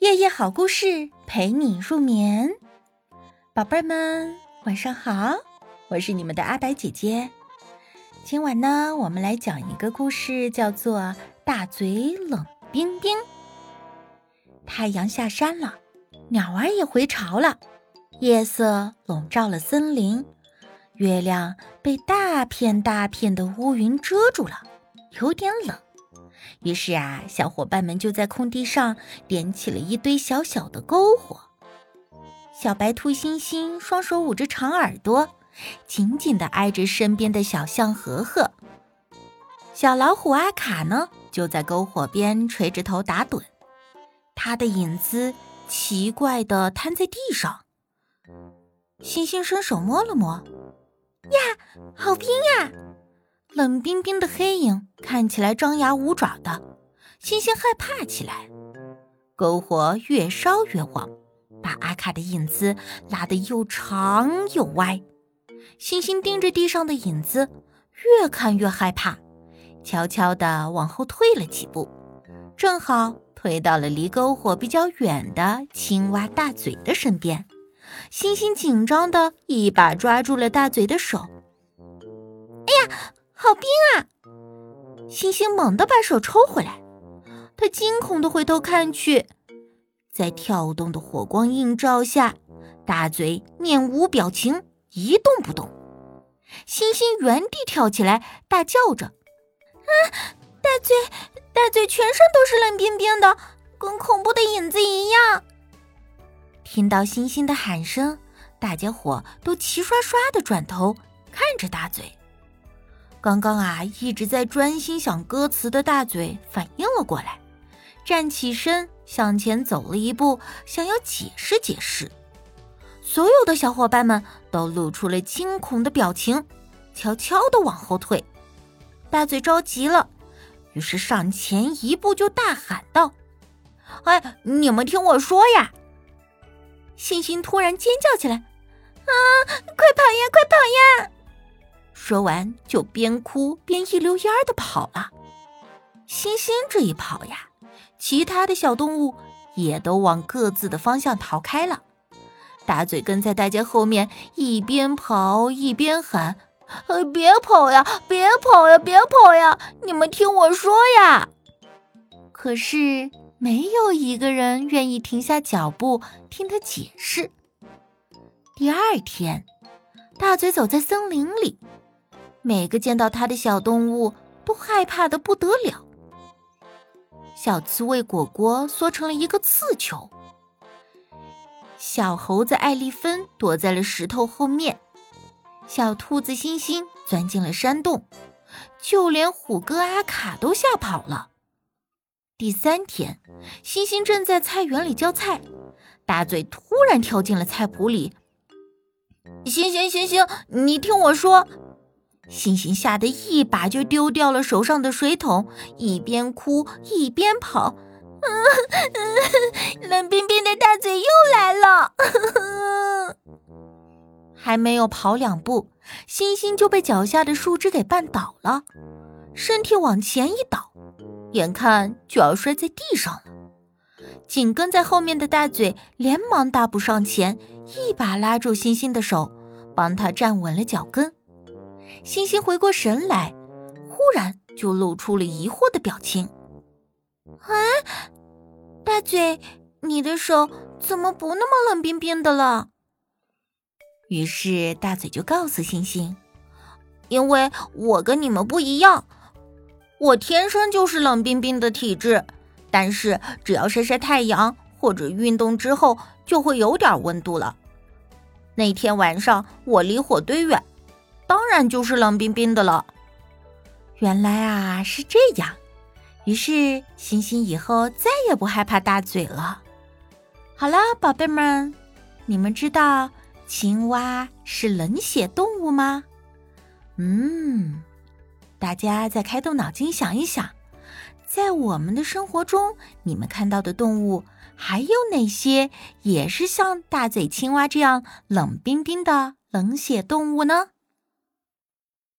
夜夜好故事陪你入眠，宝贝儿们晚上好，我是你们的阿白姐姐。今晚呢，我们来讲一个故事，叫做《大嘴冷冰冰》。太阳下山了，鸟儿也回巢了，夜色笼罩了森林，月亮被大片大片的乌云遮住了，有点冷。于是啊，小伙伴们就在空地上点起了一堆小小的篝火。小白兔星星双手捂着长耳朵，紧紧地挨着身边的小象和和。小老虎阿卡呢，就在篝火边垂着头打盹，它的影子奇怪地瘫在地上。星星伸手摸了摸，呀，好冰呀！冷冰冰的黑影看起来张牙舞爪的，星星害怕起来。篝火越烧越旺，把阿卡的影子拉得又长又歪。星星盯着地上的影子，越看越害怕，悄悄地往后退了几步，正好退到了离篝火比较远的青蛙大嘴的身边。星星紧张的一把抓住了大嘴的手。哎呀！好冰啊！星星猛地把手抽回来，他惊恐地回头看去，在跳动的火光映照下，大嘴面无表情，一动不动。星星原地跳起来，大叫着：“啊！大嘴，大嘴，全身都是冷冰冰的，跟恐怖的影子一样！”听到星星的喊声，大家伙都齐刷刷地转头看着大嘴。刚刚啊，一直在专心想歌词的大嘴反应了过来，站起身向前走了一步，想要解释解释。所有的小伙伴们都露出了惊恐的表情，悄悄地往后退。大嘴着急了，于是上前一步就大喊道：“哎，你们听我说呀！”星星突然尖叫起来：“啊，快跑呀，快跑呀！”说完，就边哭边一溜烟儿的跑了。星星这一跑呀，其他的小动物也都往各自的方向逃开了。大嘴跟在大家后面，一边跑一边喊：“呃，别跑呀，别跑呀，别跑呀！你们听我说呀！”可是没有一个人愿意停下脚步听他解释。第二天，大嘴走在森林里。每个见到他的小动物都害怕的不得了。小刺猬果果缩成了一个刺球，小猴子艾丽芬躲在了石头后面，小兔子星星钻进了山洞，就连虎哥阿卡都吓跑了。第三天，星星正在菜园里浇菜，大嘴突然跳进了菜圃里。星星星星，你听我说。星星吓得一把就丢掉了手上的水桶，一边哭一边跑。嗯嗯 冷冰冰的大嘴又来了，还没有跑两步，星星就被脚下的树枝给绊倒了，身体往前一倒，眼看就要摔在地上了。紧跟在后面的大嘴连忙大步上前，一把拉住星星的手，帮他站稳了脚跟。星星回过神来，忽然就露出了疑惑的表情。啊，大嘴，你的手怎么不那么冷冰冰的了？于是大嘴就告诉星星：“因为我跟你们不一样，我天生就是冷冰冰的体质，但是只要晒晒太阳或者运动之后，就会有点温度了。那天晚上我离火堆远。”当然就是冷冰冰的了。原来啊是这样，于是星星以后再也不害怕大嘴了。好了，宝贝们，你们知道青蛙是冷血动物吗？嗯，大家再开动脑筋想一想，在我们的生活中，你们看到的动物还有哪些也是像大嘴青蛙这样冷冰冰的冷血动物呢？